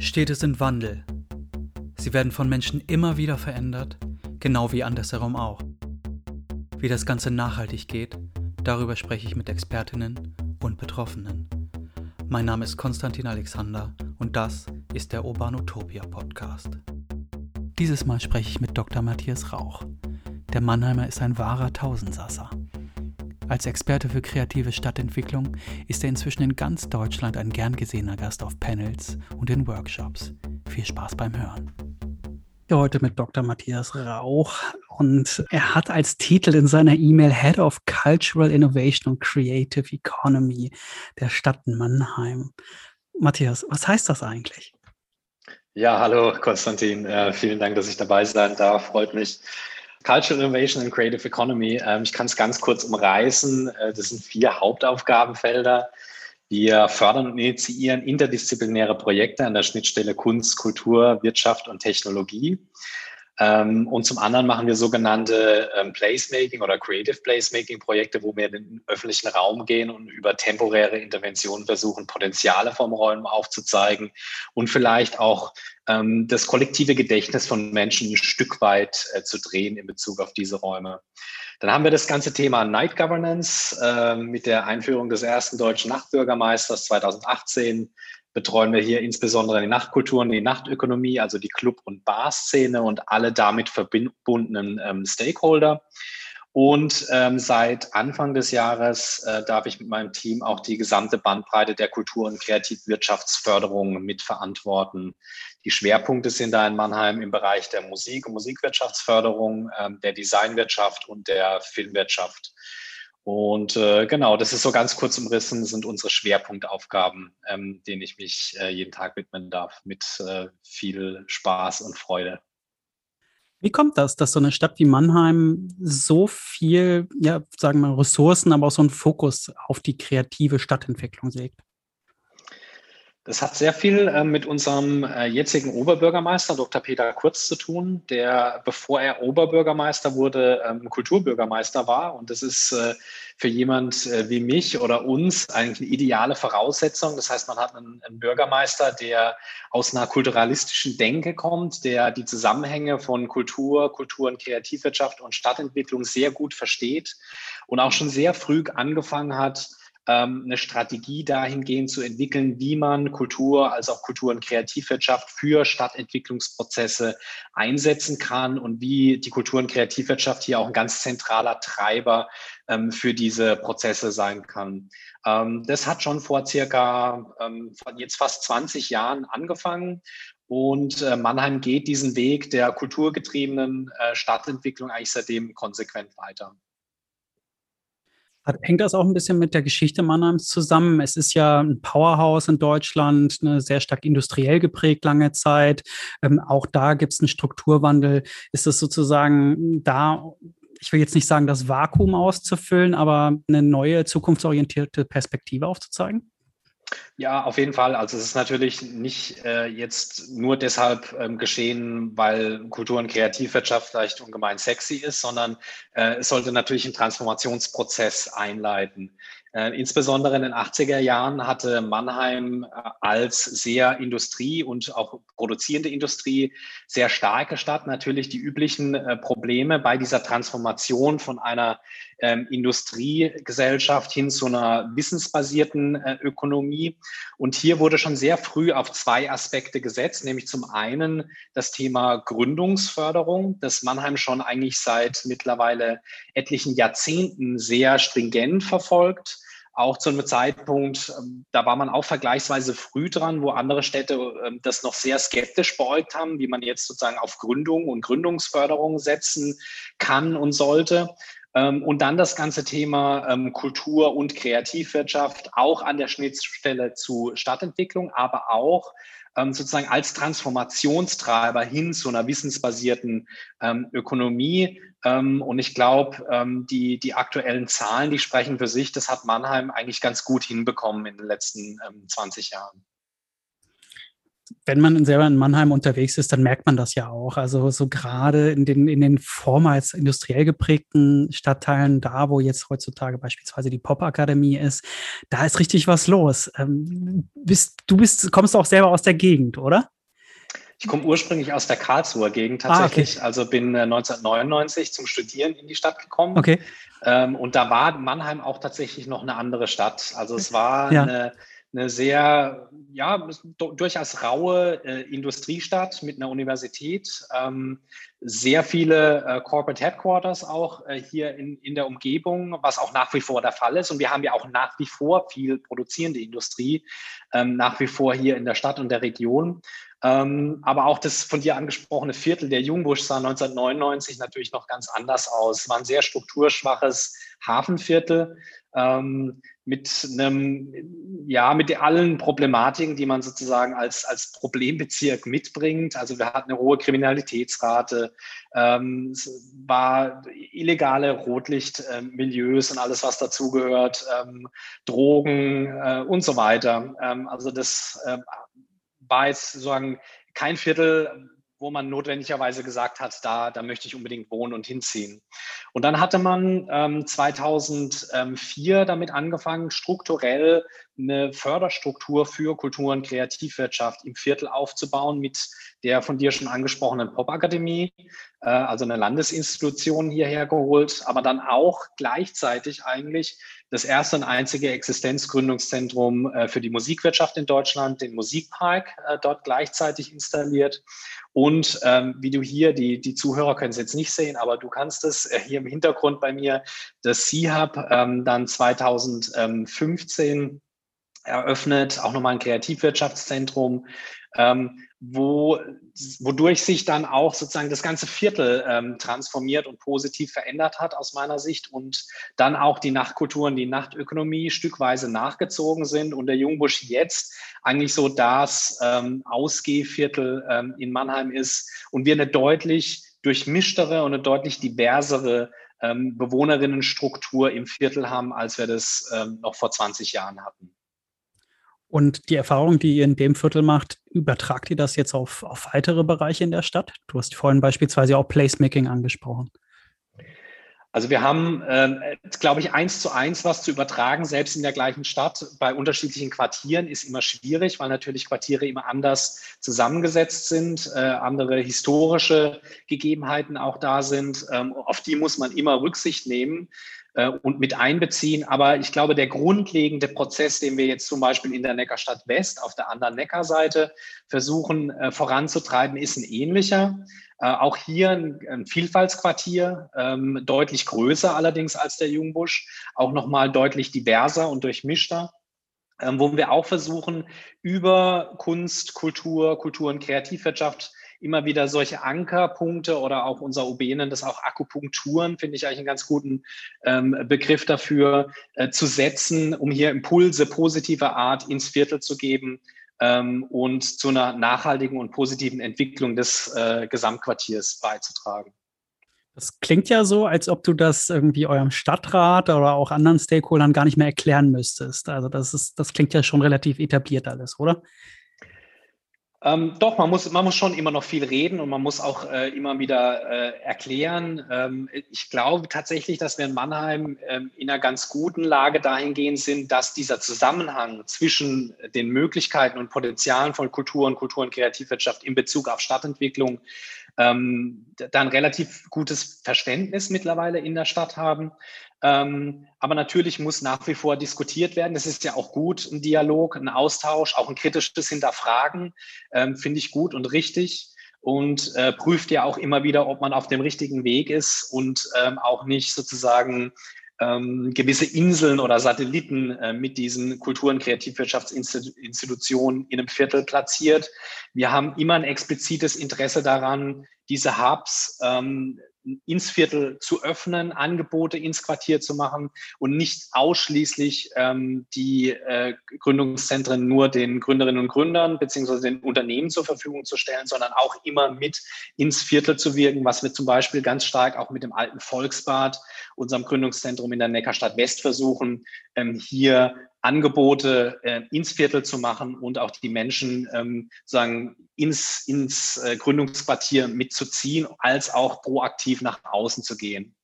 Städte sind Wandel. Sie werden von Menschen immer wieder verändert, genau wie andersherum auch. Wie das Ganze nachhaltig geht, darüber spreche ich mit Expertinnen und Betroffenen. Mein Name ist Konstantin Alexander und das ist der Urban Utopia Podcast. Dieses Mal spreche ich mit Dr. Matthias Rauch. Der Mannheimer ist ein wahrer Tausendsasser. Als Experte für kreative Stadtentwicklung ist er inzwischen in ganz Deutschland ein gern gesehener Gast auf Panels und in Workshops. Viel Spaß beim Hören. Heute mit Dr. Matthias Rauch und er hat als Titel in seiner E-Mail Head of Cultural Innovation and Creative Economy der Stadt Mannheim. Matthias, was heißt das eigentlich? Ja, hallo Konstantin, äh, vielen Dank, dass ich dabei sein darf, freut mich. Cultural Innovation and Creative Economy. Ähm, ich kann es ganz kurz umreißen. Äh, das sind vier Hauptaufgabenfelder. Wir fördern und initiieren interdisziplinäre Projekte an der Schnittstelle Kunst, Kultur, Wirtschaft und Technologie. Ähm, und zum anderen machen wir sogenannte ähm, Placemaking oder Creative Placemaking Projekte, wo wir in den öffentlichen Raum gehen und über temporäre Interventionen versuchen, Potenziale vom Räumen aufzuzeigen und vielleicht auch ähm, das kollektive Gedächtnis von Menschen ein Stück weit äh, zu drehen in Bezug auf diese Räume. Dann haben wir das ganze Thema Night Governance äh, mit der Einführung des ersten deutschen Nachtbürgermeisters 2018 betreuen wir hier insbesondere die Nachtkulturen, die Nachtökonomie, also die Club- und Barszene und alle damit verbundenen ähm, Stakeholder. Und ähm, seit Anfang des Jahres äh, darf ich mit meinem Team auch die gesamte Bandbreite der Kultur- und Kreativwirtschaftsförderung mitverantworten. Die Schwerpunkte sind da in Mannheim im Bereich der Musik- und Musikwirtschaftsförderung, ähm, der Designwirtschaft und der Filmwirtschaft. Und äh, genau, das ist so ganz kurz umrissen, sind unsere Schwerpunktaufgaben, ähm, denen ich mich äh, jeden Tag widmen darf, mit äh, viel Spaß und Freude. Wie kommt das, dass so eine Stadt wie Mannheim so viel, ja, sagen wir, Ressourcen, aber auch so einen Fokus auf die kreative Stadtentwicklung legt? Das hat sehr viel äh, mit unserem äh, jetzigen Oberbürgermeister, Dr. Peter Kurz, zu tun, der, bevor er Oberbürgermeister wurde, ähm, Kulturbürgermeister war. Und das ist äh, für jemand äh, wie mich oder uns eigentlich eine ideale Voraussetzung. Das heißt, man hat einen, einen Bürgermeister, der aus einer kulturalistischen Denke kommt, der die Zusammenhänge von Kultur, Kultur- und Kreativwirtschaft und Stadtentwicklung sehr gut versteht und auch schon sehr früh angefangen hat, eine Strategie dahingehend zu entwickeln, wie man Kultur als auch Kultur- und Kreativwirtschaft für Stadtentwicklungsprozesse einsetzen kann und wie die Kultur- und Kreativwirtschaft hier auch ein ganz zentraler Treiber ähm, für diese Prozesse sein kann. Ähm, das hat schon vor circa jetzt fast 20 Jahren angefangen und äh, Mannheim geht diesen Weg der kulturgetriebenen äh, Stadtentwicklung eigentlich seitdem konsequent weiter. Hängt das auch ein bisschen mit der Geschichte Mannheims zusammen? Es ist ja ein Powerhouse in Deutschland, ne, sehr stark industriell geprägt lange Zeit. Ähm, auch da gibt es einen Strukturwandel. Ist es sozusagen da, ich will jetzt nicht sagen, das Vakuum auszufüllen, aber eine neue zukunftsorientierte Perspektive aufzuzeigen? Ja, auf jeden Fall. Also es ist natürlich nicht äh, jetzt nur deshalb ähm, geschehen, weil Kultur- und Kreativwirtschaft vielleicht ungemein sexy ist, sondern äh, es sollte natürlich einen Transformationsprozess einleiten. Äh, insbesondere in den 80er Jahren hatte Mannheim äh, als sehr Industrie- und auch produzierende Industrie sehr starke Stadt natürlich die üblichen äh, Probleme bei dieser Transformation von einer ähm, Industriegesellschaft hin zu einer wissensbasierten äh, Ökonomie. Und hier wurde schon sehr früh auf zwei Aspekte gesetzt, nämlich zum einen das Thema Gründungsförderung, das Mannheim schon eigentlich seit mittlerweile etlichen Jahrzehnten sehr stringent verfolgt auch zu einem Zeitpunkt, ähm, da war man auch vergleichsweise früh dran, wo andere Städte ähm, das noch sehr skeptisch beäugt haben, wie man jetzt sozusagen auf Gründung und Gründungsförderung setzen kann und sollte. Ähm, und dann das ganze Thema Kultur- und Kreativwirtschaft auch an der Schnittstelle zu Stadtentwicklung, aber auch ähm, sozusagen als Transformationstreiber hin zu einer wissensbasierten ähm, Ökonomie. Ähm, und ich glaube, ähm, die, die aktuellen Zahlen, die sprechen für sich. Das hat Mannheim eigentlich ganz gut hinbekommen in den letzten 20 ähm, Jahren. Wenn man selber in Mannheim unterwegs ist, dann merkt man das ja auch. Also so gerade in den, in den vormals industriell geprägten Stadtteilen, da wo jetzt heutzutage beispielsweise die Pop-Akademie ist, da ist richtig was los. Ähm, bist, du bist, kommst auch selber aus der Gegend, oder? Ich komme ursprünglich aus der Karlsruher Gegend tatsächlich. Ah, okay. Also bin äh, 1999 zum Studieren in die Stadt gekommen. Okay. Ähm, und da war Mannheim auch tatsächlich noch eine andere Stadt. Also es war ja. eine eine sehr, ja, durchaus raue äh, Industriestadt mit einer Universität, ähm, sehr viele äh, Corporate Headquarters auch äh, hier in, in der Umgebung, was auch nach wie vor der Fall ist. Und wir haben ja auch nach wie vor viel produzierende Industrie, ähm, nach wie vor hier in der Stadt und der Region. Ähm, aber auch das von dir angesprochene Viertel der Jungbusch sah 1999 natürlich noch ganz anders aus. War ein sehr strukturschwaches Hafenviertel ähm, mit einem, ja, mit allen Problematiken, die man sozusagen als, als Problembezirk mitbringt. Also wir hatten eine hohe Kriminalitätsrate, ähm, es war illegale Rotlichtmilieus und alles, was dazugehört, ähm, Drogen äh, und so weiter. Ähm, also das äh, war jetzt sozusagen kein Viertel, wo man notwendigerweise gesagt hat, da, da möchte ich unbedingt wohnen und hinziehen. Und dann hatte man ähm, 2004 damit angefangen, strukturell eine Förderstruktur für Kultur- und Kreativwirtschaft im Viertel aufzubauen mit der von dir schon angesprochenen Pop-Akademie, äh, also eine Landesinstitution hierher geholt, aber dann auch gleichzeitig eigentlich das erste und einzige Existenzgründungszentrum äh, für die Musikwirtschaft in Deutschland, den Musikpark, äh, dort gleichzeitig installiert. Und ähm, wie du hier, die, die Zuhörer können es jetzt nicht sehen, aber du kannst es äh, hier im Hintergrund bei mir, das C-Hub ähm, dann 2015 eröffnet, auch nochmal ein Kreativwirtschaftszentrum, ähm, wo, wodurch sich dann auch sozusagen das ganze Viertel ähm, transformiert und positiv verändert hat aus meiner Sicht und dann auch die Nachtkulturen, die Nachtökonomie stückweise nachgezogen sind und der Jungbusch jetzt eigentlich so das ähm, Ausgehviertel ähm, in Mannheim ist und wir eine deutlich durchmischtere und eine deutlich diversere ähm, Bewohnerinnenstruktur im Viertel haben, als wir das ähm, noch vor 20 Jahren hatten. Und die Erfahrung, die ihr in dem Viertel macht, übertragt ihr das jetzt auf, auf weitere Bereiche in der Stadt? Du hast vorhin beispielsweise auch Placemaking angesprochen. Also wir haben, äh, glaube ich, eins zu eins was zu übertragen, selbst in der gleichen Stadt. Bei unterschiedlichen Quartieren ist immer schwierig, weil natürlich Quartiere immer anders zusammengesetzt sind, äh, andere historische Gegebenheiten auch da sind. Ähm, auf die muss man immer Rücksicht nehmen. Äh, und mit einbeziehen. Aber ich glaube, der grundlegende Prozess, den wir jetzt zum Beispiel in der Neckarstadt West auf der anderen Neckarseite versuchen äh, voranzutreiben, ist ein ähnlicher. Äh, auch hier ein, ein Vielfaltsquartier, ähm, deutlich größer allerdings als der Jungbusch, auch nochmal deutlich diverser und durchmischter. Ähm, wo wir auch versuchen, über Kunst, Kultur, Kultur und Kreativwirtschaft immer wieder solche Ankerpunkte oder auch unser OB nennt das auch Akupunkturen, finde ich eigentlich einen ganz guten ähm, Begriff dafür, äh, zu setzen, um hier Impulse positiver Art ins Viertel zu geben ähm, und zu einer nachhaltigen und positiven Entwicklung des äh, Gesamtquartiers beizutragen. Das klingt ja so, als ob du das irgendwie eurem Stadtrat oder auch anderen Stakeholdern gar nicht mehr erklären müsstest. Also das ist, das klingt ja schon relativ etabliert alles, oder? Ähm, doch, man muss, man muss schon immer noch viel reden und man muss auch äh, immer wieder äh, erklären. Ähm, ich glaube tatsächlich, dass wir in Mannheim ähm, in einer ganz guten Lage dahingehend sind, dass dieser Zusammenhang zwischen den Möglichkeiten und Potenzialen von Kultur und Kultur- und Kreativwirtschaft in Bezug auf Stadtentwicklung ähm, da relativ gutes Verständnis mittlerweile in der Stadt haben. Ähm, aber natürlich muss nach wie vor diskutiert werden. Das ist ja auch gut, ein Dialog, ein Austausch, auch ein kritisches Hinterfragen, ähm, finde ich gut und richtig und äh, prüft ja auch immer wieder, ob man auf dem richtigen Weg ist und ähm, auch nicht sozusagen ähm, gewisse Inseln oder Satelliten äh, mit diesen Kultur- und Kreativwirtschaftsinstitutionen in einem Viertel platziert. Wir haben immer ein explizites Interesse daran, diese Hubs ähm, ins Viertel zu öffnen, Angebote ins Quartier zu machen und nicht ausschließlich ähm, die äh, Gründungszentren nur den Gründerinnen und Gründern beziehungsweise den Unternehmen zur Verfügung zu stellen, sondern auch immer mit ins Viertel zu wirken, was wir zum Beispiel ganz stark auch mit dem alten Volksbad, unserem Gründungszentrum in der Neckarstadt West versuchen, ähm, hier Angebote äh, ins Viertel zu machen und auch die Menschen ähm, sagen ins, ins äh, Gründungsquartier mitzuziehen, als auch proaktiv nach außen zu gehen.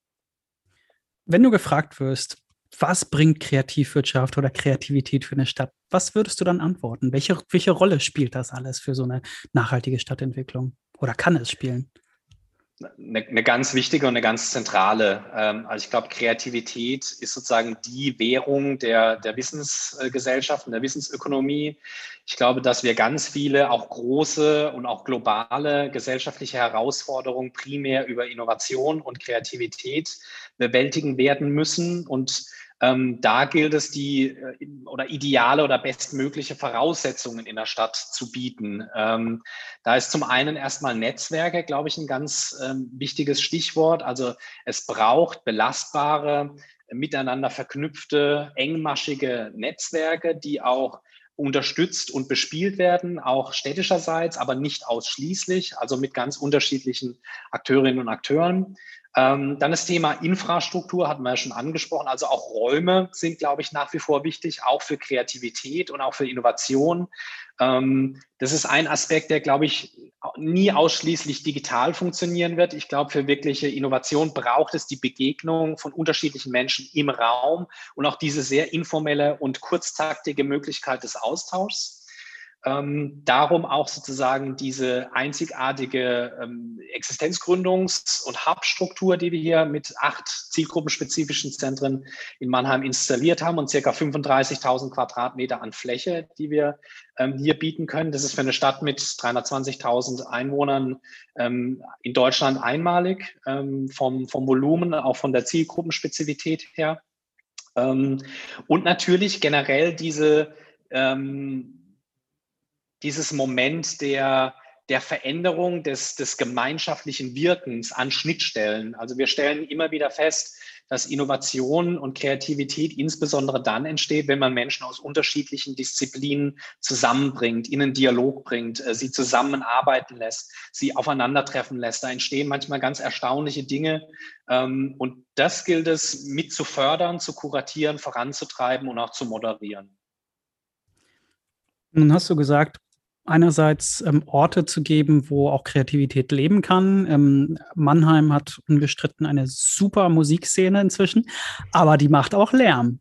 Wenn du gefragt wirst, was bringt Kreativwirtschaft oder Kreativität für eine Stadt? Was würdest du dann antworten? Welche, welche Rolle spielt das alles für so eine nachhaltige Stadtentwicklung? Oder kann es spielen? Eine, eine ganz wichtige und eine ganz zentrale. Ähm, also ich glaube, Kreativität ist sozusagen die Währung der, der Wissensgesellschaften, der Wissensökonomie. Ich glaube, dass wir ganz viele auch große und auch globale gesellschaftliche Herausforderungen primär über Innovation und Kreativität bewältigen werden müssen und ähm, da gilt es, die äh, oder ideale oder bestmögliche Voraussetzungen in der Stadt zu bieten. Ähm, da ist zum einen erstmal Netzwerke, glaube ich, ein ganz ähm, wichtiges Stichwort. Also es braucht belastbare, miteinander verknüpfte, engmaschige Netzwerke, die auch unterstützt und bespielt werden, auch städtischerseits, aber nicht ausschließlich, also mit ganz unterschiedlichen Akteurinnen und Akteuren. Ähm, dann das Thema Infrastruktur hatten wir ja schon angesprochen. Also auch Räume sind, glaube ich, nach wie vor wichtig, auch für Kreativität und auch für Innovation. Ähm, das ist ein Aspekt, der, glaube ich, nie ausschließlich digital funktionieren wird. Ich glaube, für wirkliche Innovation braucht es die Begegnung von unterschiedlichen Menschen im Raum und auch diese sehr informelle und kurztaktige Möglichkeit des Austauschs. Ähm, darum auch sozusagen diese einzigartige ähm, Existenzgründungs- und Hubstruktur, die wir hier mit acht zielgruppenspezifischen Zentren in Mannheim installiert haben und circa 35.000 Quadratmeter an Fläche, die wir ähm, hier bieten können. Das ist für eine Stadt mit 320.000 Einwohnern ähm, in Deutschland einmalig ähm, vom, vom Volumen, auch von der Zielgruppenspezifität her. Ähm, und natürlich generell diese ähm, dieses Moment der, der Veränderung des, des gemeinschaftlichen Wirkens an Schnittstellen. Also wir stellen immer wieder fest, dass Innovation und Kreativität insbesondere dann entsteht, wenn man Menschen aus unterschiedlichen Disziplinen zusammenbringt, in einen Dialog bringt, äh, sie zusammenarbeiten lässt, sie aufeinandertreffen lässt. Da entstehen manchmal ganz erstaunliche Dinge. Ähm, und das gilt es mit zu fördern, zu kuratieren, voranzutreiben und auch zu moderieren. Nun hast du gesagt, einerseits ähm, Orte zu geben, wo auch Kreativität leben kann. Ähm, Mannheim hat unbestritten eine super Musikszene inzwischen, aber die macht auch Lärm.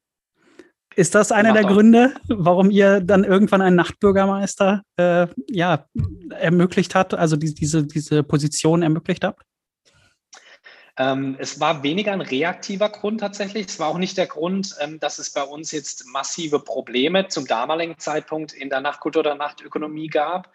Ist das einer der Gründe, warum ihr dann irgendwann einen Nachtbürgermeister äh, ja, ermöglicht hat, also die, diese, diese Position ermöglicht habt? Ähm, es war weniger ein reaktiver Grund tatsächlich. Es war auch nicht der Grund, ähm, dass es bei uns jetzt massive Probleme zum damaligen Zeitpunkt in der Nachtkultur oder Nachtökonomie gab.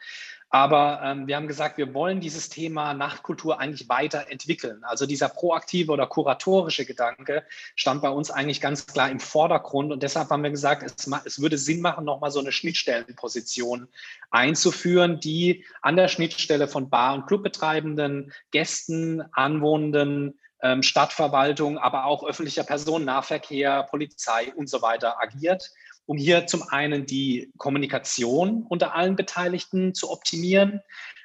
Aber ähm, wir haben gesagt, wir wollen dieses Thema Nachtkultur eigentlich weiterentwickeln. Also dieser proaktive oder kuratorische Gedanke stand bei uns eigentlich ganz klar im Vordergrund. Und deshalb haben wir gesagt, es, es würde Sinn machen, nochmal so eine Schnittstellenposition einzuführen, die an der Schnittstelle von Bar- und Clubbetreibenden, Gästen, Anwohnenden, ähm, Stadtverwaltung, aber auch öffentlicher Personennahverkehr, Polizei und so weiter agiert um hier zum einen die Kommunikation unter allen Beteiligten zu optimieren,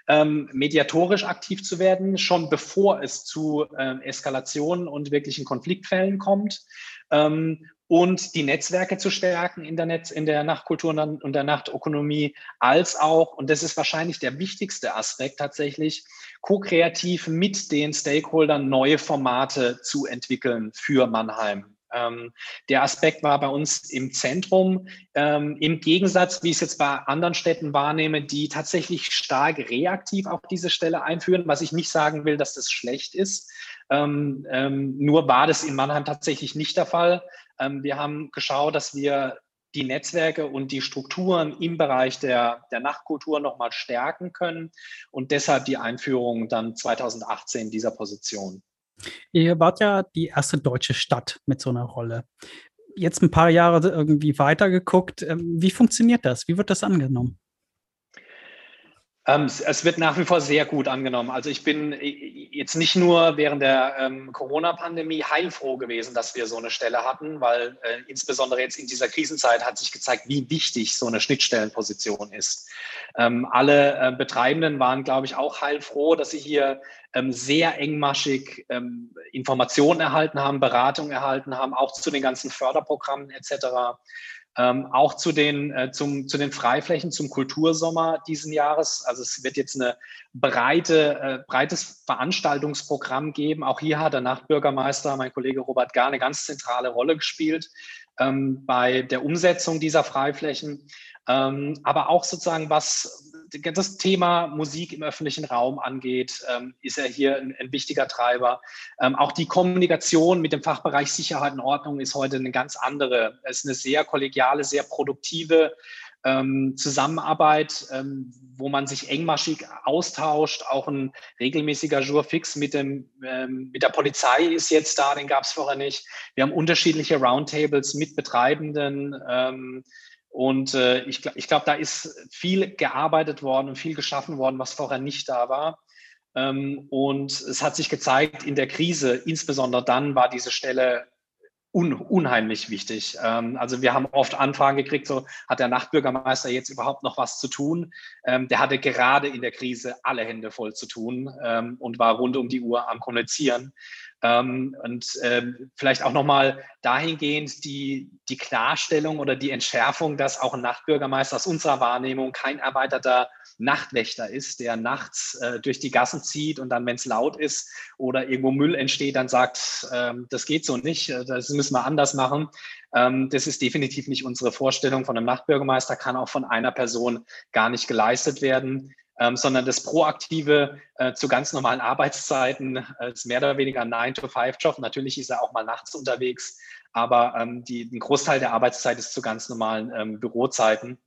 ähm, mediatorisch aktiv zu werden, schon bevor es zu ähm, Eskalationen und wirklichen Konfliktfällen kommt. Ähm, und die Netzwerke zu stärken in der, Netz, in der Nachtkultur und der Nachtökonomie, als auch, und das ist wahrscheinlich der wichtigste Aspekt tatsächlich, ko-kreativ mit den Stakeholdern neue Formate zu entwickeln für Mannheim. Ähm, der Aspekt war bei uns im Zentrum, ähm, im Gegensatz, wie ich es jetzt bei anderen Städten wahrnehme, die tatsächlich stark reaktiv auf diese Stelle einführen, was ich nicht sagen will, dass das schlecht ist. Ähm, ähm nur war das in Mannheim tatsächlich nicht der Fall. Ähm, wir haben geschaut, dass wir die Netzwerke und die Strukturen im Bereich der, der Nachtkultur nochmal stärken können und deshalb die Einführung dann 2018 dieser Position. Ihr wart ja die erste deutsche Stadt mit so einer Rolle. Jetzt ein paar Jahre irgendwie weitergeguckt. Ähm, wie funktioniert das? Wie wird das angenommen? Ähm, es wird nach wie vor sehr gut angenommen. Also ich bin äh, jetzt nicht nur während der ähm, Corona-Pandemie heilfroh gewesen, dass wir so eine Stelle hatten, weil äh, insbesondere jetzt in dieser Krisenzeit hat sich gezeigt, wie wichtig so eine Schnittstellenposition ist. Ähm, alle äh, Betreibenden waren, glaube ich, auch heilfroh, dass sie hier ähm, sehr engmaschig ähm, Informationen erhalten haben, Beratung erhalten haben, auch zu den ganzen Förderprogrammen etc. Ähm, auch zu den, äh, zum, zu den Freiflächen, zum Kultursommer diesen Jahres. Also es wird jetzt ein breite, äh, breites Veranstaltungsprogramm geben. Auch hier hat der Nachtbürgermeister, mein Kollege Robert Gar, eine ganz zentrale Rolle gespielt ähm, bei der Umsetzung dieser Freiflächen. Ähm, aber auch sozusagen, was das Thema Musik im öffentlichen Raum angeht, ähm, ist er hier ein, ein wichtiger Treiber. Ähm, auch die Kommunikation mit dem Fachbereich Sicherheit und Ordnung ist heute eine ganz andere. Es ist eine sehr kollegiale, sehr produktive ähm, Zusammenarbeit, ähm, wo man sich engmaschig austauscht. Auch ein regelmäßiger Jour-Fix mit, dem, ähm, mit der Polizei ist jetzt da, den gab es vorher nicht. Wir haben unterschiedliche Roundtables mit Betreibenden. Und äh, ich, ich glaube, da ist viel gearbeitet worden und viel geschaffen worden, was vorher nicht da war. Ähm, und es hat sich gezeigt, in der Krise, insbesondere dann, war diese Stelle un, unheimlich wichtig. Ähm, also wir haben oft Anfragen gekriegt, so hat der Nachtbürgermeister jetzt überhaupt noch was zu tun? Ähm, der hatte gerade in der Krise alle Hände voll zu tun ähm, und war rund um die Uhr am Kommunizieren. Ähm, und ähm, vielleicht auch nochmal dahingehend die, die Klarstellung oder die Entschärfung, dass auch ein Nachtbürgermeister aus unserer Wahrnehmung kein erweiterter Nachtwächter ist, der nachts äh, durch die Gassen zieht und dann, wenn es laut ist oder irgendwo Müll entsteht, dann sagt, ähm, das geht so nicht, äh, das müssen wir anders machen. Ähm, das ist definitiv nicht unsere Vorstellung von einem Nachtbürgermeister, kann auch von einer Person gar nicht geleistet werden ähm, sondern das Proaktive äh, zu ganz normalen Arbeitszeiten äh, ist mehr oder weniger ein 9-to-5-Job. Natürlich ist er auch mal nachts unterwegs, aber ähm, die, ein Großteil der Arbeitszeit ist zu ganz normalen ähm, Bürozeiten.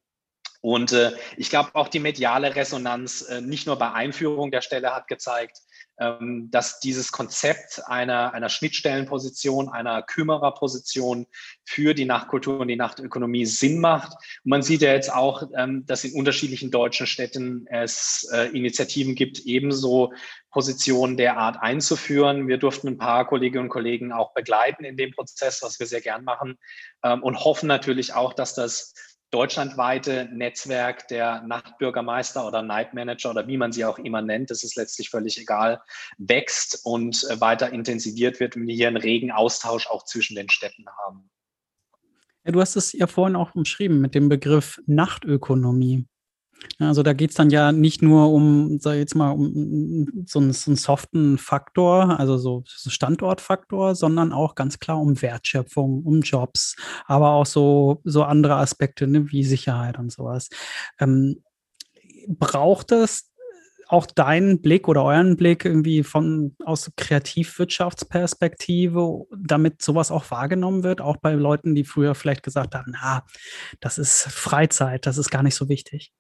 Und äh, ich glaube, auch die mediale Resonanz, äh, nicht nur bei Einführung der Stelle, hat gezeigt, dass dieses Konzept einer, einer Schnittstellenposition, einer Kümmererposition für die Nachtkultur und die Nachtökonomie Sinn macht. Und man sieht ja jetzt auch, ähm, dass in unterschiedlichen deutschen Städten es äh, Initiativen gibt, ebenso Positionen der Art einzuführen. Wir durften ein paar Kolleginnen und Kollegen auch begleiten in dem Prozess, was wir sehr gern machen ähm, und hoffen natürlich auch, dass das deutschlandweite Netzwerk der Nachtbürgermeister oder Night Manager oder wie man sie auch immer nennt, das ist letztlich völlig egal, wächst und äh, weiter intensiviert wird und wir hier einen regen Austausch auch zwischen den Städten haben. Ja, du hast es ja vorhin auch umschrieben mit dem Begriff Nachtökonomie. Also da geht es dann ja nicht nur um, sag ich jetzt mal, um so einen, so einen soften Faktor, also so, so Standortfaktor, sondern auch ganz klar um Wertschöpfung, um Jobs, aber auch so, so andere Aspekte ne, wie Sicherheit und sowas. Ähm, braucht es auch deinen Blick oder euren Blick irgendwie von aus Kreativwirtschaftsperspektive, damit sowas auch wahrgenommen wird, auch bei Leuten, die früher vielleicht gesagt haben, na, das ist Freizeit, das ist gar nicht so wichtig?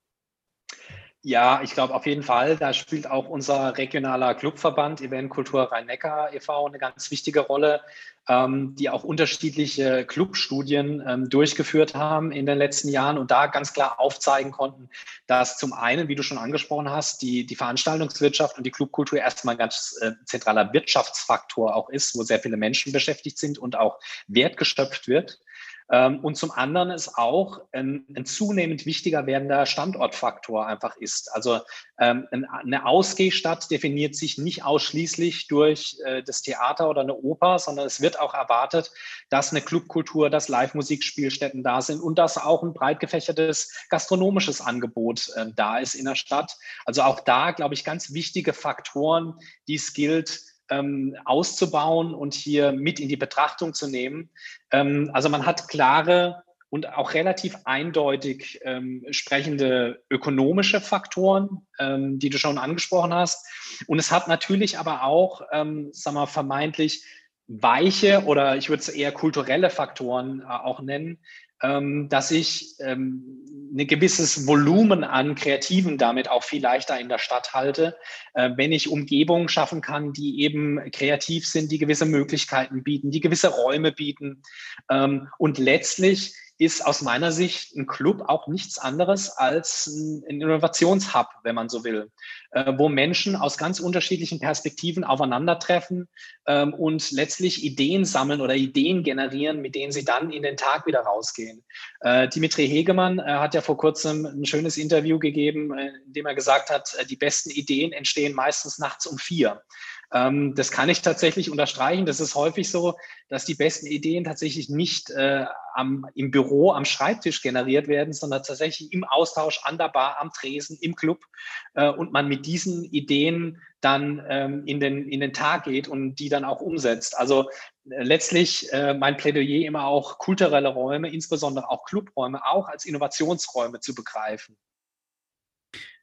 Ja, ich glaube auf jeden Fall. Da spielt auch unser regionaler Clubverband Event Kultur Rhein-Neckar e.V. eine ganz wichtige Rolle, ähm, die auch unterschiedliche Clubstudien ähm, durchgeführt haben in den letzten Jahren und da ganz klar aufzeigen konnten, dass zum einen, wie du schon angesprochen hast, die, die Veranstaltungswirtschaft und die Clubkultur erstmal ein ganz äh, zentraler Wirtschaftsfaktor auch ist, wo sehr viele Menschen beschäftigt sind und auch Wert geschöpft wird. Ähm, und zum anderen ist auch ein, ein, zunehmend wichtiger werdender Standortfaktor einfach ist. Also ähm, eine Ausgehstadt definiert sich nicht ausschließlich durch äh, das Theater oder eine Oper, sondern es wird auch erwartet, dass eine Clubkultur, dass Live-Musikspielstätten da sind und dass auch ein breit gefächertes gastronomisches Angebot äh, da ist in der Stadt. Also auch da, glaube ich, ganz wichtige Faktoren, die es gilt, ähm, auszubauen und hier mit in die Betrachtung zu nehmen. Ähm, also man hat klare und auch relativ eindeutig ähm, sprechende ökonomische Faktoren, ähm, die du schon angesprochen hast. Und es hat natürlich aber auch, ähm, sagen wir, vermeintlich weiche oder ich würde es eher kulturelle Faktoren äh, auch nennen, ähm, dass ich ähm, ein gewisses Volumen an Kreativen damit auch viel leichter in der Stadt halte, äh, wenn ich Umgebungen schaffen kann, die eben kreativ sind, die gewisse Möglichkeiten bieten, die gewisse Räume bieten ähm, und letztlich ist aus meiner Sicht ein Club auch nichts anderes als ein Innovationshub, wenn man so will, äh, wo Menschen aus ganz unterschiedlichen Perspektiven aufeinandertreffen ähm, und letztlich Ideen sammeln oder Ideen generieren, mit denen sie dann in den Tag wieder rausgehen. Äh, Dimitri Hegemann äh, hat ja vor kurzem ein schönes Interview gegeben, in dem er gesagt hat, die besten Ideen entstehen meistens nachts um vier. Ähm, das kann ich tatsächlich unterstreichen. Das ist häufig so, dass die besten Ideen tatsächlich nicht äh, am, im Büro, am Schreibtisch generiert werden, sondern tatsächlich im Austausch an der Bar, am Tresen, im Club äh, und man mit diesen Ideen dann ähm, in, den, in den Tag geht und die dann auch umsetzt. Also äh, letztlich äh, mein Plädoyer immer auch kulturelle Räume, insbesondere auch Clubräume, auch als Innovationsräume zu begreifen.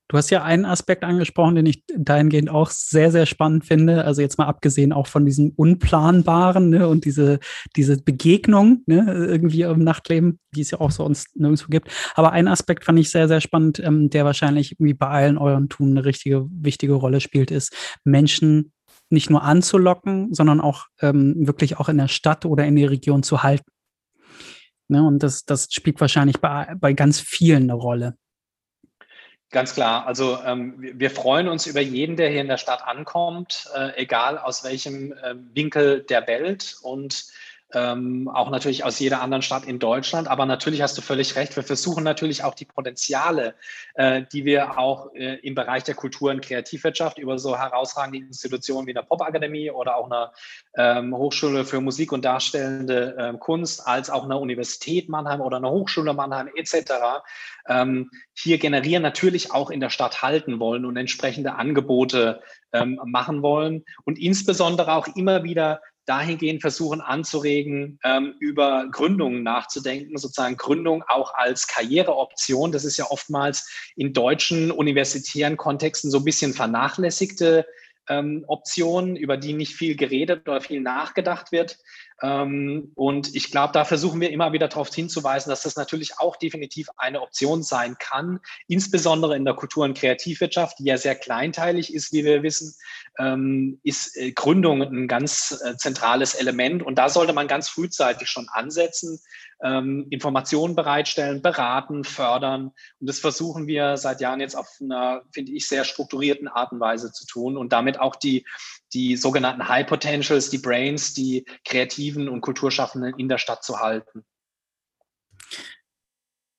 Du hast ja einen Aspekt angesprochen, den ich dahingehend auch sehr, sehr spannend finde. Also jetzt mal abgesehen auch von diesem Unplanbaren ne, und diese, diese Begegnung ne, irgendwie im Nachtleben, die es ja auch so uns nirgendwo gibt. Aber ein Aspekt fand ich sehr, sehr spannend, ähm, der wahrscheinlich irgendwie bei allen euren Tun eine richtige, wichtige Rolle spielt, ist Menschen nicht nur anzulocken, sondern auch ähm, wirklich auch in der Stadt oder in der Region zu halten. Ne, und das, das spielt wahrscheinlich bei, bei ganz vielen eine Rolle. Ganz klar. Also ähm, wir freuen uns über jeden, der hier in der Stadt ankommt, äh, egal aus welchem äh, Winkel der Welt und ähm, auch natürlich aus jeder anderen Stadt in Deutschland. Aber natürlich hast du völlig recht. Wir versuchen natürlich auch die Potenziale, äh, die wir auch äh, im Bereich der Kultur- und Kreativwirtschaft über so herausragende Institutionen wie eine Popakademie oder auch eine ähm, Hochschule für Musik und darstellende äh, Kunst, als auch eine Universität Mannheim oder eine Hochschule Mannheim etc. Ähm, hier generieren natürlich auch in der Stadt halten wollen und entsprechende Angebote ähm, machen wollen und insbesondere auch immer wieder dahingehend versuchen anzuregen, ähm, über Gründungen nachzudenken, sozusagen Gründung auch als Karriereoption. Das ist ja oftmals in deutschen universitären Kontexten so ein bisschen vernachlässigte ähm, Option, über die nicht viel geredet oder viel nachgedacht wird. Ähm, und ich glaube, da versuchen wir immer wieder darauf hinzuweisen, dass das natürlich auch definitiv eine Option sein kann, insbesondere in der Kultur- und Kreativwirtschaft, die ja sehr kleinteilig ist, wie wir wissen, ähm, ist äh, Gründung ein ganz äh, zentrales Element. Und da sollte man ganz frühzeitig schon ansetzen, ähm, Informationen bereitstellen, beraten, fördern. Und das versuchen wir seit Jahren jetzt auf einer, finde ich, sehr strukturierten Art und Weise zu tun und damit auch die, die sogenannten High Potentials, die Brains, die Kreativen und Kulturschaffenden in der Stadt zu halten.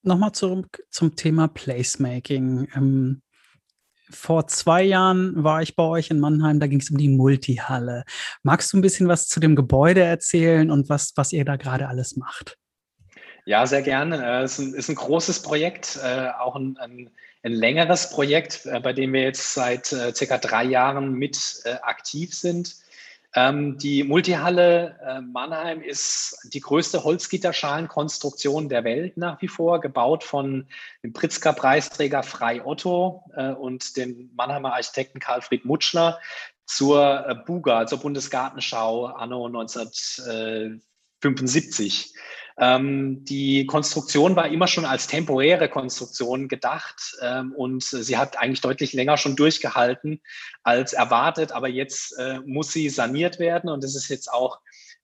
Nochmal zurück zum Thema Placemaking. Ähm, vor zwei Jahren war ich bei euch in Mannheim, da ging es um die Multihalle. Magst du ein bisschen was zu dem Gebäude erzählen und was, was ihr da gerade alles macht? Ja, sehr gerne. Äh, es ist ein, ist ein großes Projekt, äh, auch ein, ein, ein längeres Projekt, äh, bei dem wir jetzt seit circa drei Jahren mit aktiv sind. Ähm, die Multihalle Mannheim ist die größte Holzgitterschalenkonstruktion der Welt nach wie vor, gebaut von dem Pritzker-Preisträger Frei Otto und dem Mannheimer Architekten Karl-Fried Mutschler zur Buga, zur Bundesgartenschau anno 1975. Ähm, die Konstruktion war immer schon als temporäre Konstruktion gedacht ähm, und sie hat eigentlich deutlich länger schon durchgehalten als erwartet, aber jetzt äh, muss sie saniert werden und das ist jetzt auch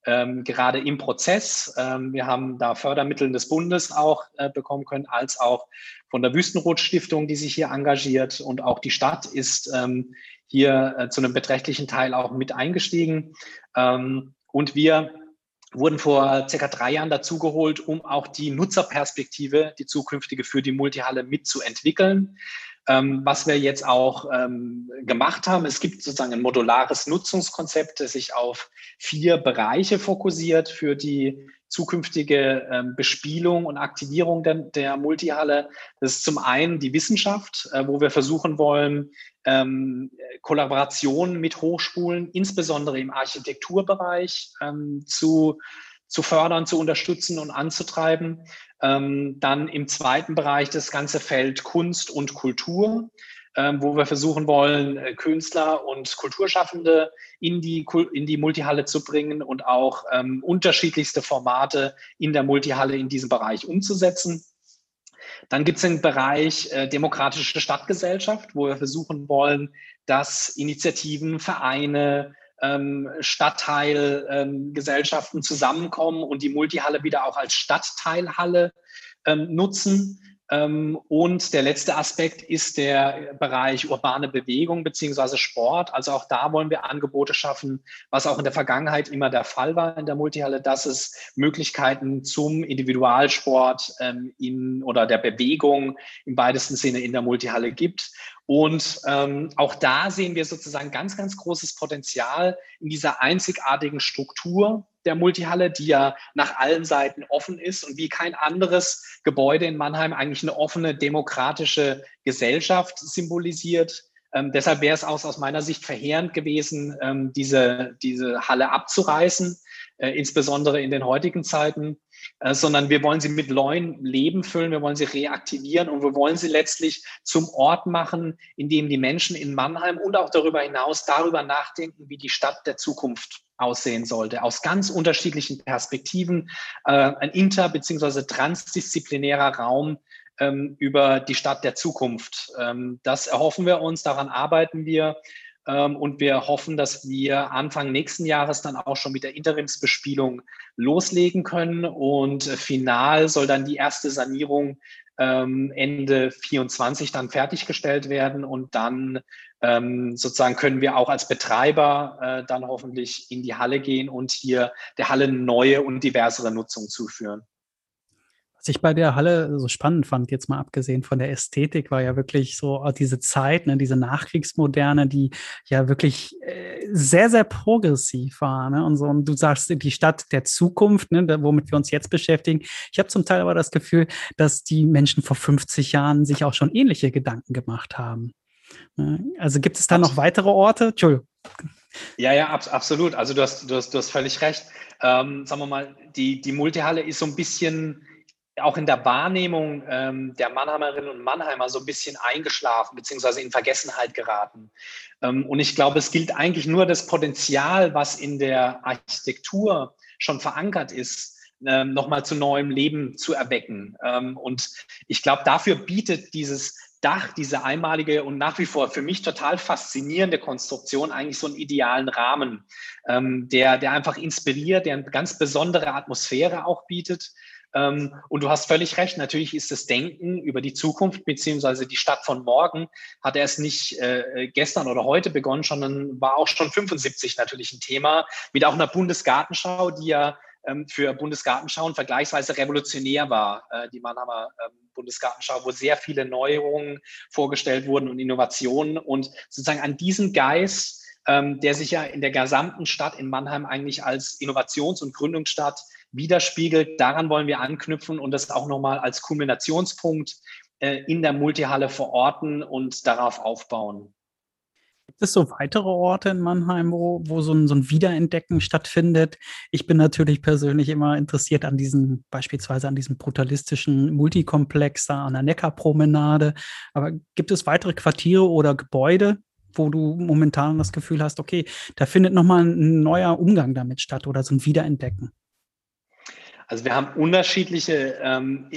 ähm, gerade im Prozess. Ähm, wir haben da Fördermittel des Bundes auch äh, bekommen können, als auch von der Wüstenrot-Stiftung, die sich hier engagiert und auch die Stadt ist ähm, hier äh, zu einem beträchtlichen Teil auch mit eingestiegen. Ähm, und wir wurden vor circa drei Jahren dazugeholt, um auch die Nutzerperspektive, die zukünftige für die Multihalle mitzuentwickeln. Ähm, was wir jetzt auch ähm, gemacht haben, es gibt sozusagen ein modulares Nutzungskonzept, das sich auf vier Bereiche fokussiert für die zukünftige ähm, Bespielung und Aktivierung der, der Multihalle. Das ist zum einen die Wissenschaft, äh, wo wir versuchen wollen, ähm, Kollaboration mit Hochschulen, insbesondere im Architekturbereich, ähm, zu, zu fördern, zu unterstützen und anzutreiben. Ähm, dann im zweiten Bereich das ganze Feld Kunst und Kultur, ähm, wo wir versuchen wollen, äh, Künstler und Kulturschaffende in die, in die Multihalle zu bringen und auch ähm, unterschiedlichste Formate in der Multihalle in diesem Bereich umzusetzen. Dann gibt es den Bereich äh, demokratische Stadtgesellschaft, wo wir versuchen wollen, dass Initiativen, Vereine, ähm, Stadtteilgesellschaften ähm, zusammenkommen und die Multihalle wieder auch als Stadtteilhalle ähm, nutzen. Ähm, und der letzte Aspekt ist der Bereich urbane Bewegung beziehungsweise Sport. Also auch da wollen wir Angebote schaffen, was auch in der Vergangenheit immer der Fall war in der Multihalle, dass es Möglichkeiten zum Individualsport ähm, in, oder der Bewegung im weitesten Sinne in der Multihalle gibt. Und ähm, auch da sehen wir sozusagen ganz, ganz großes Potenzial in dieser einzigartigen Struktur der Multihalle, die ja nach allen Seiten offen ist und wie kein anderes Gebäude in Mannheim eigentlich eine offene demokratische Gesellschaft symbolisiert. Ähm, deshalb wäre es auch aus meiner Sicht verheerend gewesen, ähm, diese, diese Halle abzureißen, äh, insbesondere in den heutigen Zeiten, äh, sondern wir wollen sie mit neuen Leben füllen, wir wollen sie reaktivieren und wir wollen sie letztlich zum Ort machen, in dem die Menschen in Mannheim und auch darüber hinaus darüber nachdenken, wie die Stadt der Zukunft aussehen sollte, aus ganz unterschiedlichen Perspektiven, äh, ein inter- bzw. transdisziplinärer Raum ähm, über die Stadt der Zukunft. Ähm, das erhoffen wir uns, daran arbeiten wir. Ähm, und wir hoffen, dass wir Anfang nächsten Jahres dann auch schon mit der Interimsbespielung loslegen können. Und final soll dann die erste Sanierung ähm, Ende 24 dann fertiggestellt werden und dann ähm, sozusagen können wir auch als Betreiber äh, dann hoffentlich in die Halle gehen und hier der Halle neue und diversere Nutzung zuführen. Was ich bei der Halle so spannend fand, jetzt mal abgesehen von der Ästhetik, war ja wirklich so diese Zeit, ne, diese Nachkriegsmoderne, die ja wirklich äh, sehr, sehr progressiv war. Ne? Und so, und du sagst, die Stadt der Zukunft, ne, womit wir uns jetzt beschäftigen. Ich habe zum Teil aber das Gefühl, dass die Menschen vor 50 Jahren sich auch schon ähnliche Gedanken gemacht haben. Ne? Also gibt es da noch weitere Orte? Entschuldigung. Ja, ja, ab, absolut. Also du hast, du hast, du hast völlig recht. Ähm, sagen wir mal, die, die Multihalle ist so ein bisschen auch in der Wahrnehmung ähm, der Mannheimerinnen und Mannheimer so ein bisschen eingeschlafen beziehungsweise in Vergessenheit geraten. Ähm, und ich glaube, es gilt eigentlich nur das Potenzial, was in der Architektur schon verankert ist, ähm, nochmal zu neuem Leben zu erwecken. Ähm, und ich glaube, dafür bietet dieses Dach, diese einmalige und nach wie vor für mich total faszinierende Konstruktion eigentlich so einen idealen Rahmen, ähm, der, der einfach inspiriert, der eine ganz besondere Atmosphäre auch bietet. Ähm, und du hast völlig recht, natürlich ist das Denken über die Zukunft beziehungsweise die Stadt von morgen hat erst nicht äh, gestern oder heute begonnen, sondern war auch schon 75 natürlich ein Thema mit auch einer Bundesgartenschau, die ja ähm, für Bundesgartenschauen vergleichsweise revolutionär war, äh, die Mannheimer ähm, Bundesgartenschau, wo sehr viele Neuerungen vorgestellt wurden und Innovationen. Und sozusagen an diesen Geist, ähm, der sich ja in der gesamten Stadt in Mannheim eigentlich als Innovations- und Gründungsstadt widerspiegelt. Daran wollen wir anknüpfen und das auch nochmal als Kulminationspunkt äh, in der Multihalle verorten und darauf aufbauen. Gibt es so weitere Orte in Mannheim, wo, wo so, ein, so ein Wiederentdecken stattfindet? Ich bin natürlich persönlich immer interessiert an diesen, beispielsweise an diesem brutalistischen Multikomplex da an der Neckarpromenade. Aber gibt es weitere Quartiere oder Gebäude, wo du momentan das Gefühl hast, okay, da findet nochmal ein neuer Umgang damit statt oder so ein Wiederentdecken? Also wir haben unterschiedliche ähm,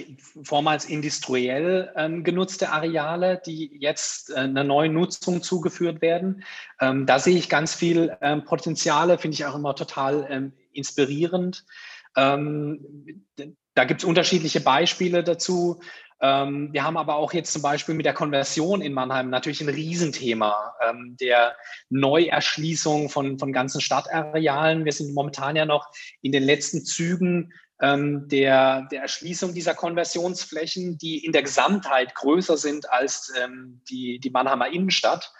vormals industriell ähm, genutzte Areale, die jetzt äh, einer neuen Nutzung zugeführt werden. Ähm, da sehe ich ganz viel ähm, Potenziale, finde ich auch immer total ähm, inspirierend. Ähm, da gibt es unterschiedliche Beispiele dazu. wir haben aber auch jetzt zum Beispiel mit der Konversion in Mannheim natürlich ein Riesenthema der Neuerschließung von, von ganzen Stadtarealen. Wir sind momentan ja noch in den letzten Zügen ähm, der, der Erschließung dieser Konversionsflächen, die in der Gesamtheit größer sind als ähm, die, die Mannheimer Innenstadt.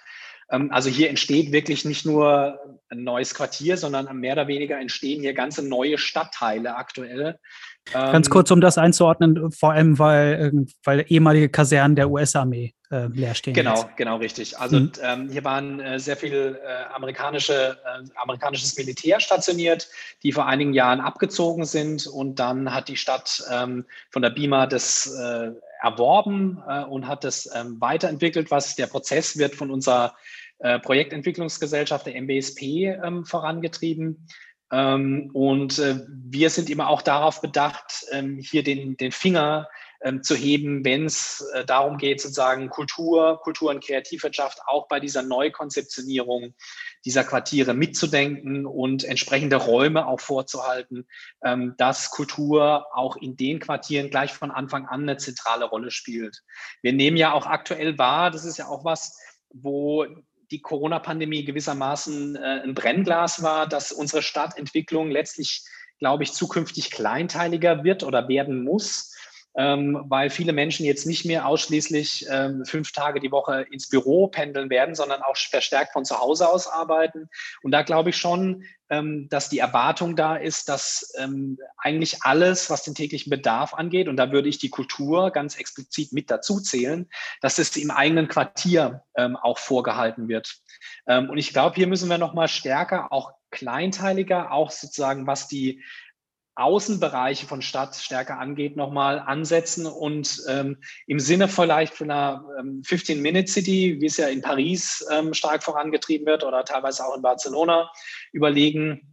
Ähm, also hier entsteht wirklich nicht nur ein neues Quartier, sondern mehr oder weniger entstehen hier ganze neue Stadtteile aktuell. Ganz kurz, um das einzuordnen, vor allem weil, weil ehemalige Kasernen der US-Armee äh, leer stehen. Genau, jetzt. genau richtig. Also mhm. ähm, hier waren äh, sehr viel äh, amerikanische, äh, amerikanisches Militär stationiert, die vor einigen Jahren abgezogen sind und dann hat die Stadt ähm, von der BIMA das äh, erworben äh, und hat das ähm, weiterentwickelt, was der Prozess wird von unserer Projektentwicklungsgesellschaft der MBSP ähm, vorangetrieben. Ähm, und äh, wir sind immer auch darauf bedacht, ähm, hier den, den Finger ähm, zu heben, wenn es äh, darum geht, sozusagen Kultur, Kultur und Kreativwirtschaft auch bei dieser Neukonzeptionierung dieser Quartiere mitzudenken und entsprechende Räume auch vorzuhalten, dass Kultur auch in den Quartieren gleich von Anfang an eine zentrale Rolle spielt. Wir nehmen ja auch aktuell wahr, das ist ja auch was, wo die Corona-Pandemie gewissermaßen äh, ein Brennglas war, dass unsere Stadtentwicklung letztlich, glaube ich, zukünftig kleinteiliger wird oder werden muss ähm, weil viele Menschen jetzt nicht mehr ausschließlich ähm, fünf Tage die Woche ins Büro pendeln werden, sondern auch verstärkt von zu Hause aus arbeiten. Und da glaube ich schon, ähm, dass die Erwartung da ist, dass ähm, eigentlich alles, was den täglichen Bedarf angeht, und da würde ich die Kultur ganz explizit mit dazu zählen, dass es im eigenen Quartier ähm, auch vorgehalten wird. Ähm, und ich glaube, hier müssen wir noch mal stärker, auch kleinteiliger, auch sozusagen was die Außenbereiche von Stadt stärker angeht, nochmal ansetzen und ähm, im Sinne vielleicht von einer ähm, 15-Minute-City, wie es ja in Paris ähm, stark vorangetrieben wird oder teilweise auch in Barcelona, überlegen,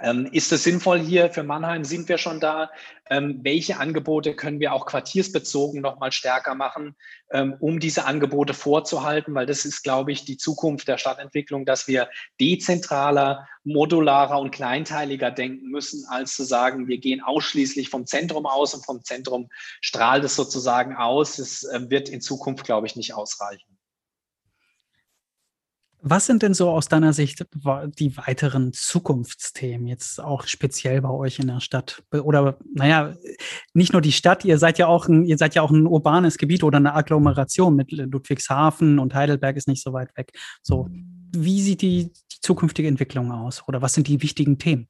ähm, ist es sinnvoll hier für Mannheim? Sind wir schon da? Ähm, welche Angebote können wir auch quartiersbezogen noch mal stärker machen, ähm, um diese Angebote vorzuhalten? Weil das ist, glaube ich, die Zukunft der Stadtentwicklung, dass wir dezentraler, modularer und kleinteiliger denken müssen, als zu sagen, wir gehen ausschließlich vom Zentrum aus und vom Zentrum strahlt es sozusagen aus. Es äh, wird in Zukunft, glaube ich, nicht ausreichen. Was sind denn so aus deiner Sicht die weiteren Zukunftsthemen jetzt auch speziell bei euch in der Stadt? Oder naja, nicht nur die Stadt, ihr seid ja auch ein, ihr seid ja auch ein urbanes Gebiet oder eine Agglomeration mit Ludwigshafen und Heidelberg ist nicht so weit weg. So, wie sieht die, zukünftige Entwicklung aus? Oder was sind die wichtigen Themen?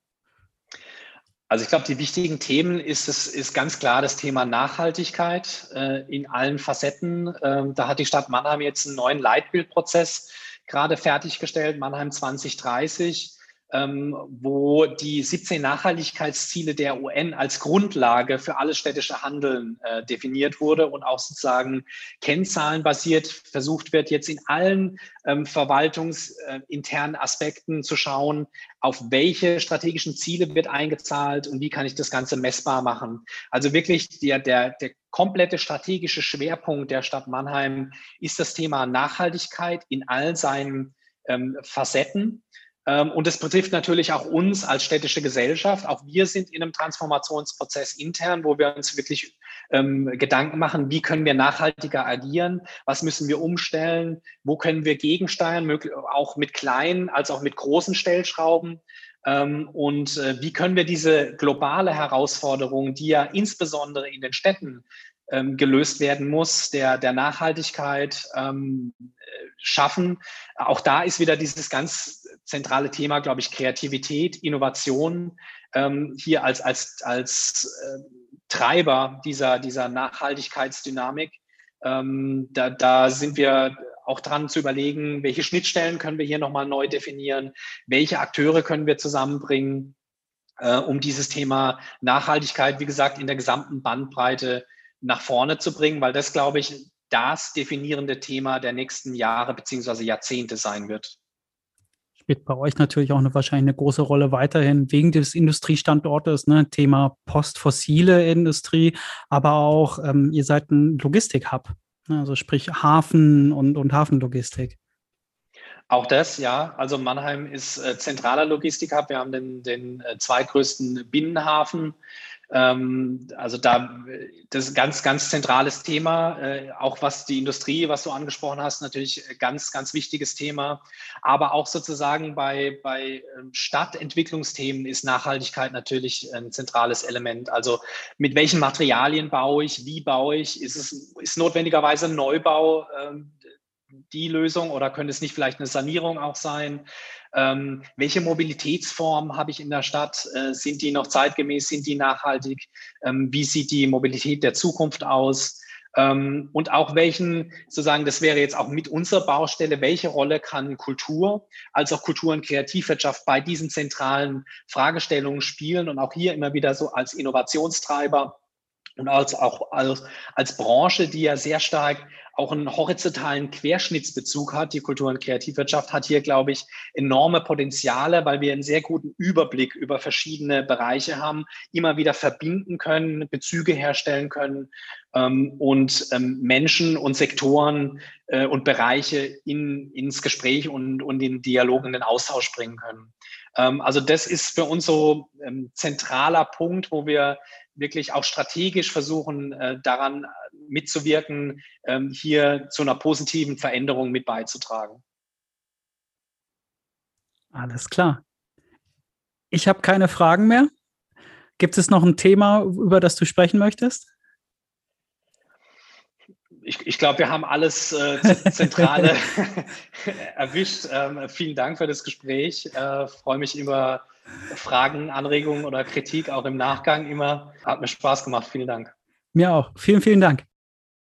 Also ich glaube, die wichtigen Themen ist es ist ganz klar das Thema Nachhaltigkeit äh, in allen Facetten. Ähm, da hat die Stadt Mannheim jetzt einen neuen Leitbildprozess gerade fertiggestellt, Mannheim 2030, ähm, wo die 17 Nachhaltigkeitsziele der UN als Grundlage für alles städtische Handeln äh, definiert wurde und auch sozusagen kennzahlenbasiert versucht wird, jetzt in allen ähm, verwaltungsinternen Aspekten zu schauen, auf welche strategischen Ziele wird eingezahlt und wie kann ich das Ganze messbar machen. Also wirklich der, der, der komplette strategische Schwerpunkt der Stadt Mannheim ist das Thema Nachhaltigkeit in all seinen ähm, Facetten. Ähm, und es betrifft natürlich auch uns als städtische Gesellschaft. Auch wir sind in einem Transformationsprozess intern, wo wir uns wirklich ähm, Gedanken machen, wie können wir nachhaltiger agieren, was müssen wir umstellen, wo können wir gegensteuern, auch mit kleinen als auch mit großen Stellschrauben. Ähm, und äh, wie können wir diese globale Herausforderung, die ja insbesondere in den Städten ähm, gelöst werden muss, der, der Nachhaltigkeit ähm, schaffen. Auch da ist wieder dieses ganz zentrale Thema, glaube ich, Kreativität, Innovation ähm, hier als, als, als äh, Treiber dieser, dieser Nachhaltigkeitsdynamik. Ähm, da, da sind wir auch dran zu überlegen, welche Schnittstellen können wir hier nochmal neu definieren, welche Akteure können wir zusammenbringen, äh, um dieses Thema Nachhaltigkeit, wie gesagt, in der gesamten Bandbreite nach vorne zu bringen, weil das, glaube ich, das definierende Thema der nächsten Jahre beziehungsweise Jahrzehnte sein wird. Spielt bei euch natürlich auch eine, wahrscheinlich eine große Rolle weiterhin wegen des Industriestandortes, ne? Thema postfossile Industrie, aber auch ähm, ihr seid ein Logistik-Hub, ne? also sprich Hafen und, und Hafenlogistik. Auch das, ja. Also Mannheim ist äh, zentraler Logistik-Hub. Wir haben den, den äh, zweitgrößten Binnenhafen also da, das ist ein ganz, ganz zentrales Thema, äh, auch was die Industrie, was du angesprochen hast, natürlich ganz, ganz wichtiges Thema. Aber auch sozusagen bei, bei ähm, Stadtentwicklungsthemen ist Nachhaltigkeit natürlich ein zentrales Element. Also mit welchen Materialien baue ich, wie baue ich, ist es ist notwendigerweise ein Neubau ähm, die Lösung oder könnte es nicht vielleicht eine Sanierung auch sein? Ähm, welche Mobilitätsformen habe ich in der Stadt? Äh, sind die noch zeitgemäß? Sind die nachhaltig? Ähm, wie sieht die Mobilität der Zukunft aus? Ähm, und auch welchen, sozusagen, das wäre jetzt auch mit unserer Baustelle, welche Rolle kann Kultur als auch Kultur- und Kreativwirtschaft bei diesen zentralen Fragestellungen spielen und auch hier immer wieder so als Innovationstreiber und als auch als, als Branche, die ja sehr stark auch einen horizontalen Querschnittsbezug hat. Die Kultur- und Kreativwirtschaft hat hier, glaube ich, enorme Potenziale, weil wir einen sehr guten Überblick über verschiedene Bereiche haben, immer wieder verbinden können, Bezüge herstellen können ähm, und ähm, Menschen und Sektoren äh, und Bereiche in, ins Gespräch und, und in Dialog, in den Austausch bringen können. Ähm, also das ist für uns so ein ähm, zentraler Punkt, wo wir wirklich auch strategisch versuchen, äh, daran mitzuwirken, ähm, hier zu einer positiven Veränderung mit beizutragen. Alles klar. Ich habe keine Fragen mehr. Gibt es noch ein Thema, über das du sprechen möchtest? ich, ich glaube, wir haben alles äh, Zentrale erwischt. Ähm, vielen Dank für das Gespräch. Äh, Freue mich über Fragen, Anregungen oder Kritik auch im Nachgang immer. Hat mir Spaß gemacht. Vielen Dank. Mir auch. Vielen, vielen Dank.